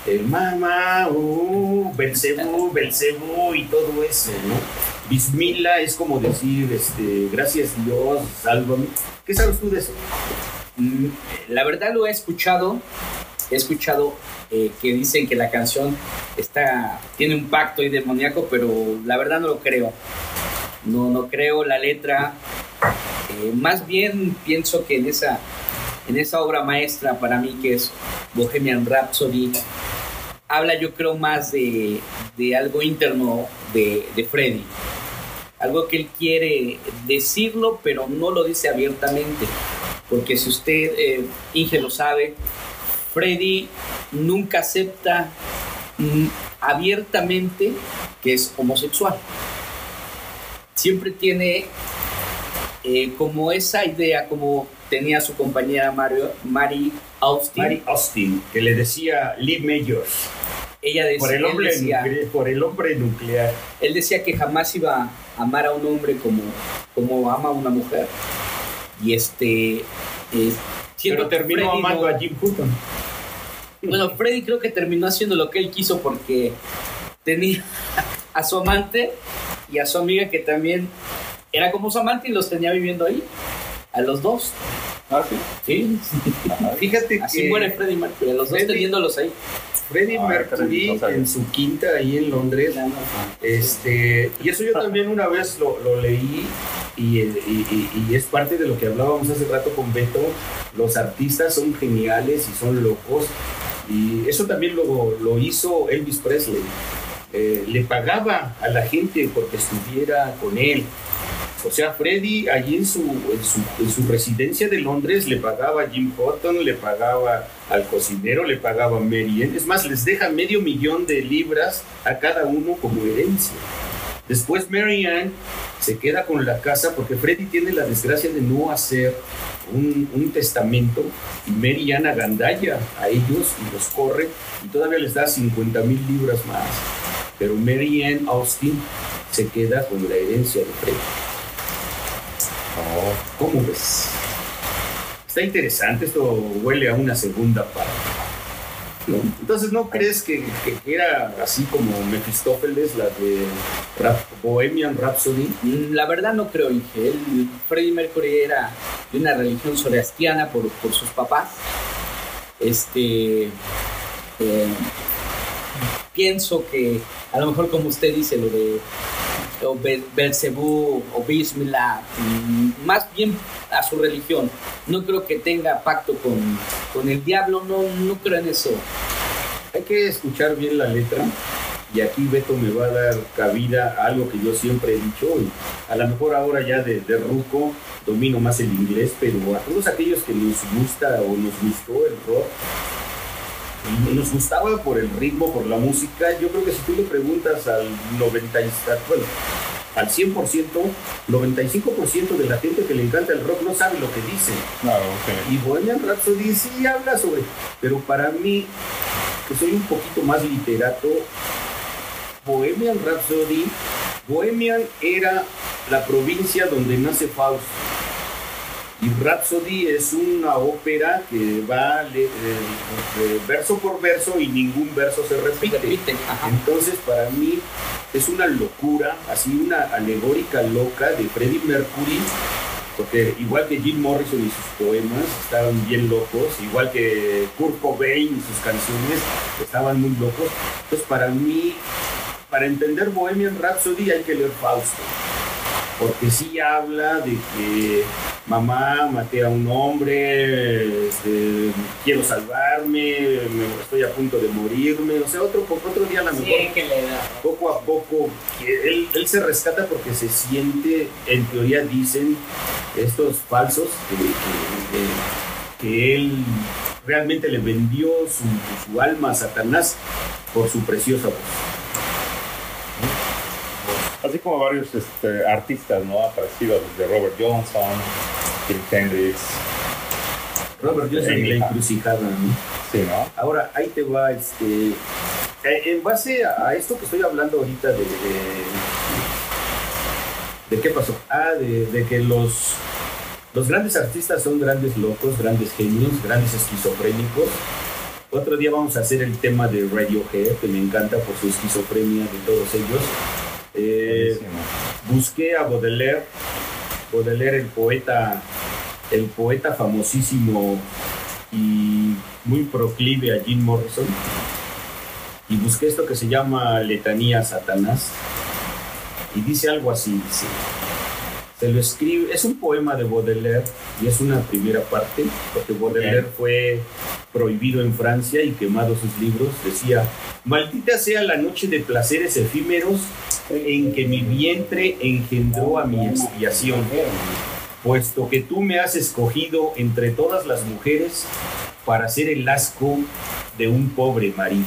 El mamá, uh, Belcebú, Belcebú y todo eso, ¿no? Bismillah es como decir, este, gracias Dios, sálvame. ¿Qué sabes tú de eso? Mm, La verdad lo he escuchado. He escuchado eh, que dicen que la canción está, tiene un pacto ahí demoníaco, pero la verdad no lo creo. No, no creo la letra. Eh, más bien pienso que en esa, en esa obra maestra para mí que es Bohemian Rhapsody, habla yo creo más de, de algo interno de, de Freddy. Algo que él quiere decirlo, pero no lo dice abiertamente. Porque si usted, eh, Inge lo sabe, Freddy nunca acepta mm, abiertamente que es homosexual. Siempre tiene eh, como esa idea, como tenía su compañera Mario, Mary Austin. Mary Austin, que le decía Lee Majors. ella decía, por, el hombre decía, nuclear, por el hombre nuclear. Él decía que jamás iba amar a un hombre como, como ama a una mujer. Y este. Eh, Pero terminó Freddy amando no- a Jim Hutton. Bueno, Freddy creo que terminó haciendo lo que él quiso porque tenía a su amante y a su amiga que también era como su amante y los tenía viviendo ahí. A los dos. Ah, sí. Sí. Fíjate Así que muere Freddy Mercury, a los dos teniéndolos ahí. Freddie Ah, Mercury no en su quinta ahí en Londres Este, y eso yo también una vez lo, lo leí y, y- y- y es parte de lo que hablábamos hace rato con Beto. Los artistas son geniales y son locos. Y eso también lo, lo hizo Elvis Presley. Eh, le pagaba a la gente porque estuviera con él. O sea, Freddy allí en su, en su, en su residencia de Londres le pagaba a Jim Hutton, le pagaba al cocinero, le pagaba a Mary. Es más, les deja medio millón de libras a cada uno como herencia. Después Mary Ann se queda con la casa porque Freddy tiene la desgracia de no hacer un, un testamento y Mary Ann agandalla a ellos y los corre y todavía les da 50 mil libras más. Pero Mary Ann Austin se queda con la herencia de Freddy. ¿Cómo ves? Está interesante, esto huele a una segunda parte. ¿no? Entonces, ¿no crees que, que- era así como Mephistófeles, la de Rap- Bohemian Rhapsody? La verdad no creo, Inge. Freddie Mercury era de una religión zoroastriana por, por sus papás. Este. eh, pienso que a lo mejor como usted dice, lo de o Be- Belcebú o Bismillah, mm, más bien a su religión. No creo que tenga pacto con, con el diablo, no, no creo en eso. Hay que escuchar bien la letra y aquí Beto me va a dar cabida a algo que yo siempre he dicho a lo mejor ahora ya de, de ruco domino más el inglés, pero a todos aquellos que nos gusta o nos gustó el rock, nos gustaba por el ritmo, por la música, yo creo que si tú le preguntas al 90, y- bueno, al 100%, 95% de la gente que le encanta el rock no sabe lo que dice. Claro. Y Bohemian Rhapsody sí habla sobre, pero para mí, que soy un poquito más literato, Bohemian Rhapsody, Bohemian era la provincia donde nace Fausto. Y Rhapsody es una ópera que va le- eh, eh, verso por verso y ningún verso se repite. Repite. Entonces, para mí es una locura, así una alegórica loca de Freddie Mercury, porque igual que Jim Morrison y sus poemas estaban bien locos, igual que Kurt Cobain y sus canciones estaban muy locos. Entonces, para mí, para entender Bohemian Rhapsody hay que leer Fausto, porque sí habla de que mamá maté a un hombre, este, quiero salvarme, me- estoy a punto de morirme, o sea, otro, otro día a lo mejor que le da. poco a poco él, él se rescata porque se siente, en teoría dicen estos falsos, que, que- que él realmente le vendió su, su alma a Satanás por su preciosa voz. Así como varios este, artistas, ¿no? Aparecidos desde Robert Johnson, Jimi Hendrix. Robert Johnson y la encrucijada, ¿no? Sí, ¿no? Ahora, ahí te va, este. eh, En base a a esto que estoy hablando ahorita de. ¿De, de qué pasó? Ah, de, de que los. Los grandes artistas son grandes locos, grandes genios, grandes esquizofrénicos. Otro día vamos a hacer el tema de Radiohead, que me encanta por su esquizofrenia de todos ellos. Eh, busqué a Baudelaire, Baudelaire el poeta, el poeta famosísimo y muy proclive a Jim Morrison, y busqué esto que se llama Letanía Satanás, y dice algo así, dice, se lo escribe, es un poema de Baudelaire y es una primera parte, porque Baudelaire fue prohibido en Francia y quemado sus libros, decía, maldita sea la noche de placeres efímeros en que mi vientre engendró a mi expiación, puesto que tú me has escogido entre todas las mujeres para ser el asco de un pobre marido.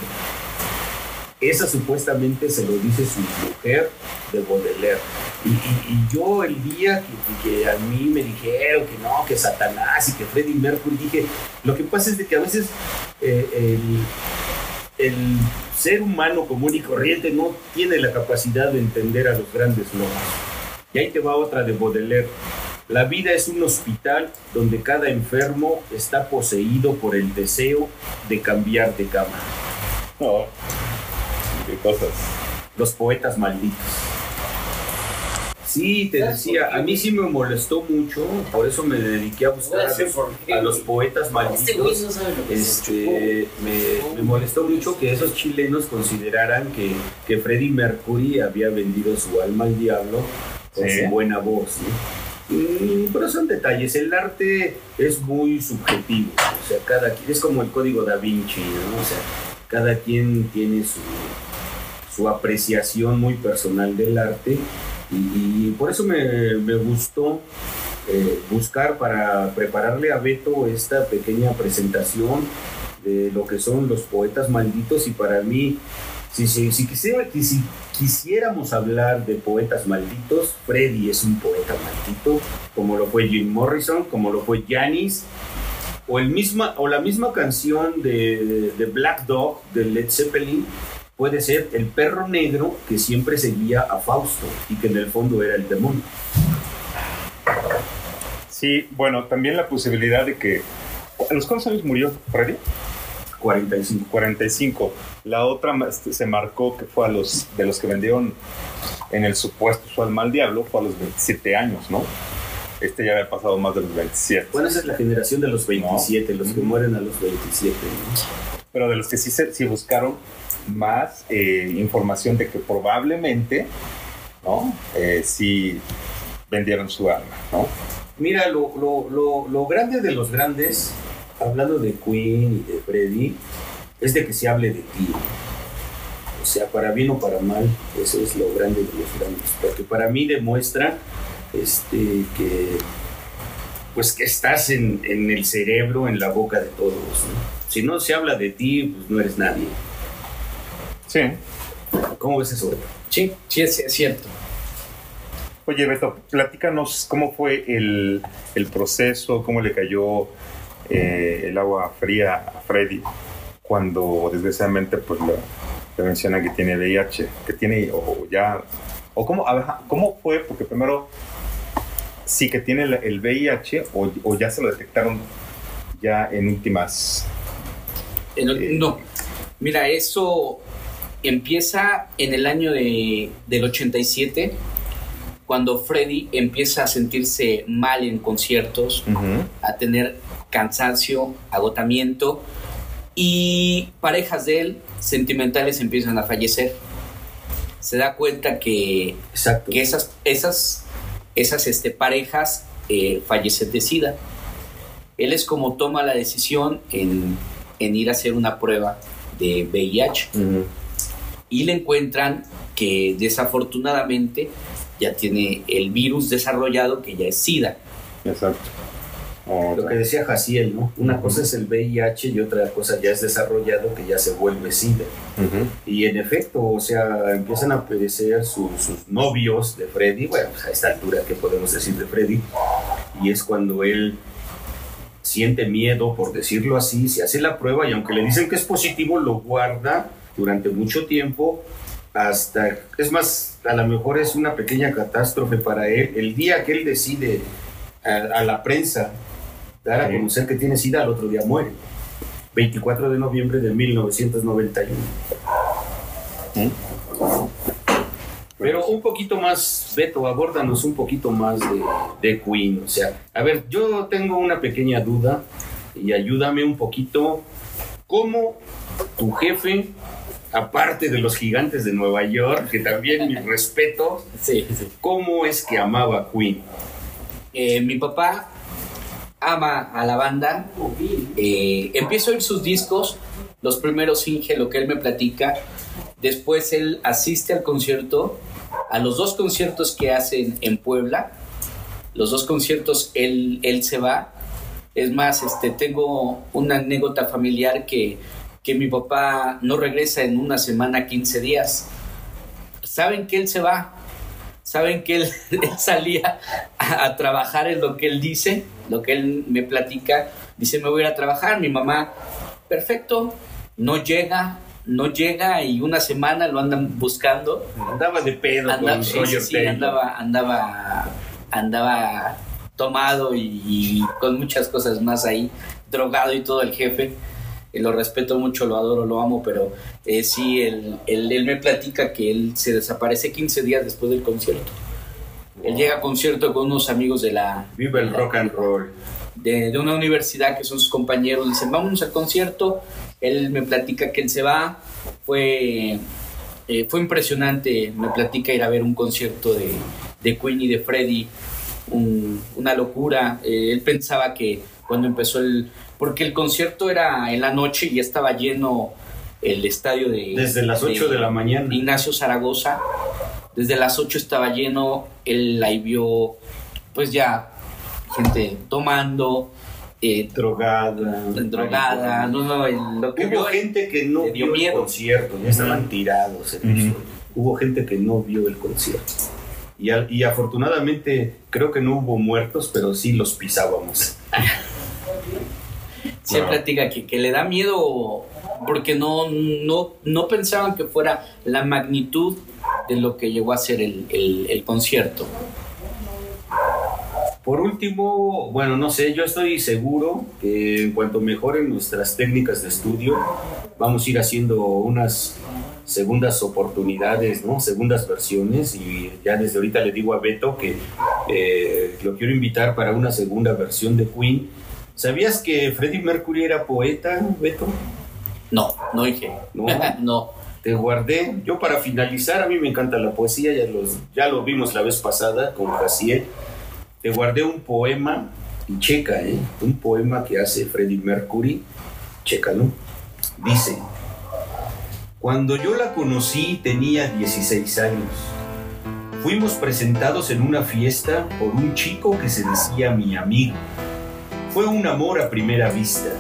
Esa supuestamente se lo dice su mujer de Baudelaire. Y, yo el día que, que a mí me dijeron que no, que Satanás y que Freddie Mercury, dije, lo que pasa es de que a veces eh, el ser humano común y corriente no tiene la capacidad de entender a los grandes logros. Y ahí te va otra de Baudelaire. La vida es un hospital donde cada enfermo está poseído por el deseo de cambiar de cama. No. Qué cosas. Los poetas malditos. Sí, te decía, a mí sí me molestó mucho, por eso me dediqué a buscar a los, a los poetas malditos. Este, me, me molestó mucho que esos chilenos consideraran que, que Freddie Mercury había vendido su alma al diablo con Sí. su buena voz. ¿no? Pero son detalles, el arte es muy subjetivo, o sea, cada quien, es como el código da Vinci, ¿no? O sea, cada quien tiene su, su apreciación muy personal del arte. Y, por eso me, me gustó eh, buscar para prepararle a Beto esta pequeña presentación de lo que son los poetas malditos. Y para mí, si, si, si quisiera, si quisiéramos hablar de poetas malditos, Freddy es un poeta maldito, como lo fue Jim Morrison, como lo fue Janis, o, o la misma canción de, de Black Dog de Led Zeppelin puede ser el perro negro que siempre seguía a Fausto y que en el fondo era el demonio. Sí, bueno, también la posibilidad de que. ¿A los cuántos años murió Freddy? 45. 45. La otra este, se marcó que fue a los de los que vendieron en el supuesto su alma al diablo, fue a los 27 años, ¿no? Este ya había pasado más de los 27. Bueno, esa es la generación de los 27, los que Ujú. mueren a los 27. ¿no? Pero de los que sí, se, sí buscaron más eh, información de que probablemente, ¿no? Eh, sí vendieron su alma, ¿no? Mira, lo, lo, lo, lo grande de los grandes, hablando de Queen y de Freddy, es de que se hable de ti. O sea, para bien o para mal, eso es lo grande de los grandes. Porque para mí demuestra este, que, pues que estás en, en el cerebro, en la boca de todos. Si no se habla de ti, pues no eres nadie. Sí. ¿Cómo ves eso? Sí, sí, es, es cierto. Oye, Beto, platícanos cómo fue el, el proceso, cómo le cayó eh, el agua fría a Freddy cuando desgraciadamente pues le, le menciona que tiene VIH, que tiene o ya o cómo, a cómo fue porque primero sí que tiene el, el VIH o, o ya se lo detectaron ya en últimas En Eh. no, mira, eso empieza en el año de, del 87, cuando Freddy empieza a sentirse mal en conciertos, a tener cansancio, agotamiento, y parejas de él sentimentales empiezan a fallecer. Se da cuenta que, que esas, esas, esas este, parejas eh, fallecen de SIDA. Él es como toma la decisión en, en ir a hacer una prueba de VIH. Y le encuentran que desafortunadamente ya tiene el virus desarrollado que ya es SIDA. exacto Lo que decía Jaciel, ¿no? Una cosa es el VIH y otra cosa ya es desarrollado que ya se vuelve SIDA. Ujú. Y en efecto, o sea, empiezan a aparecer su- sus novios de Freddy, bueno, pues a esta altura, ¿qué podemos decir de Freddy? Y es cuando él siente miedo, por decirlo así, se hace la prueba y aunque le dicen que es positivo, lo guarda durante mucho tiempo hasta, es más, a lo mejor es una pequeña catástrofe para él. El día que él decide a, a la prensa dar a Sí. conocer que tiene SIDA, al otro día muere. 24 de noviembre de 1991. Pero un poquito más, Beto, abórdanos un poquito más de, de Queen. O sea, a ver, yo tengo una pequeña duda y ayúdame un poquito. ¿Cómo tu jefe, aparte de los gigantes de Nueva York, que también mis respetos, Sí, sí. cómo es que amaba Queen? Eh, mi papá ama a la banda. Eh, empiezo a oír sus discos, los primeros finge lo que él me platica. Después él asiste al concierto, a los dos conciertos que hacen en Puebla. Los dos conciertos él, él se va. Es más, este, tengo una anécdota familiar que, que mi papá no regresa en una semana, 15 días. Saben que él se va, saben que él, él salía a, a trabajar en lo que él dice, lo que él me platica. Dice, me voy a ir a trabajar. Mi mamá, perfecto, no llega, no llega y una semana lo andan buscando. Andaba de pedo andaba, con andaba, andaba, andaba tomado y, con muchas cosas más ahí, drogado y todo el jefe. Lo respeto mucho, lo adoro, lo amo, pero eh, sí, él, él, me platica que él se desaparece 15 días después del concierto. Él llega a concierto con unos amigos de la... Vive el rock and roll. De, de, una universidad que son sus compañeros, dicen, vámonos al concierto. Él me platica que él se va. Fue, eh, fue impresionante, me platica ir a ver un concierto de, de Queen y de Freddie. una locura. Eh, él pensaba que cuando empezó el... Porque el concierto era en la noche y estaba lleno el estadio de... Desde las 8 de, la mañana. Ignacio Zaragoza. Desde las 8 estaba lleno, él ahí vio pues ya gente tomando, eh, drogada, drogada, no, no, lo que Hubo gente que no vio el concierto, ya estaban tirados Hubo gente que no vio el concierto. Y, y, afortunadamente creo que no hubo muertos, pero sí los pisábamos. Se platica que, que, le da miedo porque no, no, no pensaban que fuera la magnitud de lo que llegó a ser el, el concierto. Por último, bueno, no sé, yo estoy seguro que en cuanto mejoren nuestras técnicas de estudio, vamos a ir haciendo unas segundas oportunidades, ¿no? Segundas versiones y ya desde ahorita le digo a Beto que eh, lo quiero invitar para una segunda versión de Queen. ¿Sabías que Freddie Mercury era poeta, Beto? No, no dije. No. no. Te guardé. Yo para finalizar, a mí me encanta la poesía, ya, los, ya lo vimos la vez pasada con Jaciel te guardé un poema, y checa, ¿eh? un poema que hace Freddie Mercury, chécalo. Dice, cuando yo la conocí tenía 16 años. Fuimos presentados en una fiesta por un chico que se decía mi amigo. Fue un amor a primera vista.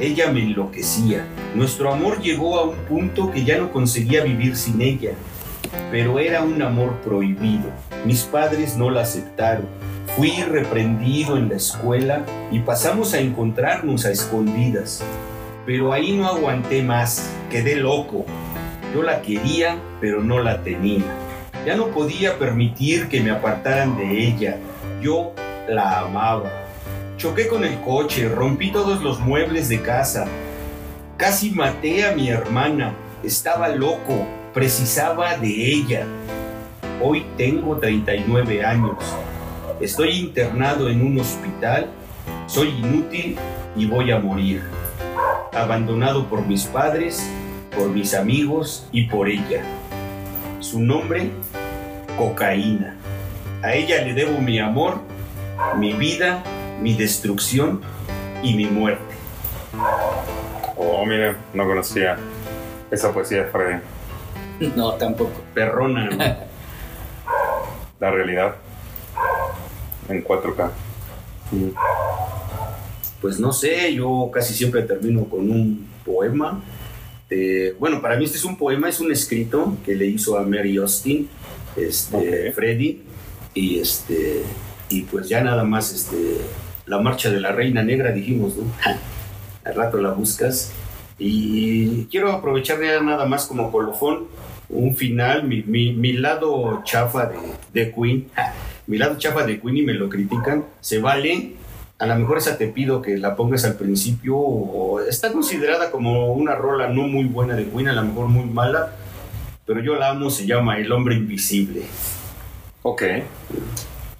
Ella me enloquecía. Nuestro amor llegó a un punto que ya no conseguía vivir sin ella. Pero era un amor prohibido. Mis padres no la aceptaron Fui reprendido en la escuela y pasamos a encontrarnos a escondidas. Pero ahí no aguanté más, quedé loco. Yo la quería, pero no la tenía. Ya no podía permitir que me apartaran de ella. Yo la amaba. Choqué con el coche, rompí todos los muebles de casa. Casi maté a mi hermana. Estaba loco, precisaba de ella. Hoy tengo 39 años. Estoy internado en un hospital, soy inútil y voy a morir. Abandonado por mis padres, por mis amigos y por ella. Su nombre, cocaína. A ella le debo mi amor, mi vida, mi destrucción y mi muerte. Oh, mira, no conocía esa poesía de Freddy. No, tampoco. Perrona. La realidad en 4K? Pues no sé, yo casi siempre termino con un poema. bueno, para mí este es un poema, es un escrito que le hizo a Mary Austin, este, Freddy, y este, y pues ya nada más, este, la marcha de la Reina Negra, dijimos, ¿no? Al rato la buscas. Y quiero aprovechar ya nada más como colofón un final, mi, lado chafa de, Queen mi lado chafa de Queenie me lo critican, se vale. A lo mejor esa te pido que la pongas al principio. Está considerada como una rola no muy buena de Queen, a lo mejor muy mala. Pero yo la amo, se llama El Hombre Invisible. Ok.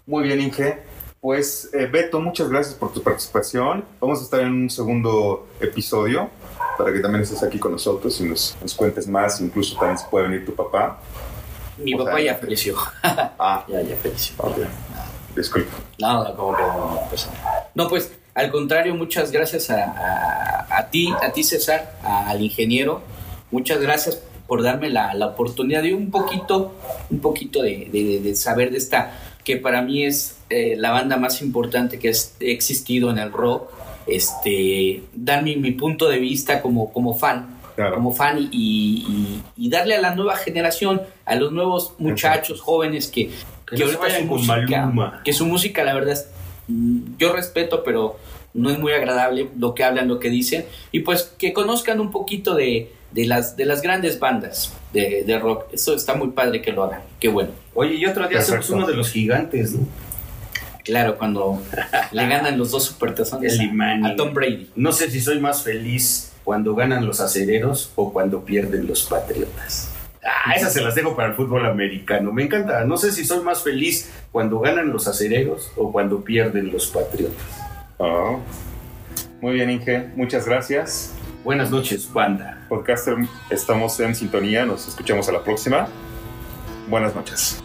Muy bien, Inge. Pues eh, Beto, muchas gracias por tu participación. Vamos a estar en un segundo episodio para que también estés aquí con nosotros y nos, nos cuentes más. Incluso también se puede venir tu papá. Mi papá ya falleció. ah, ya, ya falleció. Disculpa. No, no, como que no, pues, no, pues al contrario, muchas gracias a, a, ti, a ti César, al ingeniero. Muchas gracias por darme la, la oportunidad de un poquito, un poquito de, de, de, saber de esta, que para mí es eh, la banda más importante que ha existido en el rock. Este, dar mi, mi punto de vista como, como fan como fan y, darle a la nueva generación, a los nuevos muchachos jóvenes que, que, ahorita su música, que su música la verdad es, mm, yo respeto, pero no es muy agradable lo que hablan, lo que dicen, y pues que conozcan un poquito de, de las, de las grandes bandas de, de, rock. Eso está muy padre que lo hagan, qué bueno. Oye, y otro día hacemos uno de los gigantes, ¿no? Claro, cuando le ganan los dos supertazones a, a Tom Brady. No sé si soy más feliz cuando ganan los acereros o cuando pierden los patriotas. Ah, esas se las dejo para el fútbol americano. Me encanta. No sé si soy más feliz cuando ganan los acereros o cuando pierden los patriotas. Oh. Muy bien, Inge. Muchas gracias. Buenas noches, banda. Podcaster, estamos en sintonía. Nos escuchamos a la próxima. Buenas noches.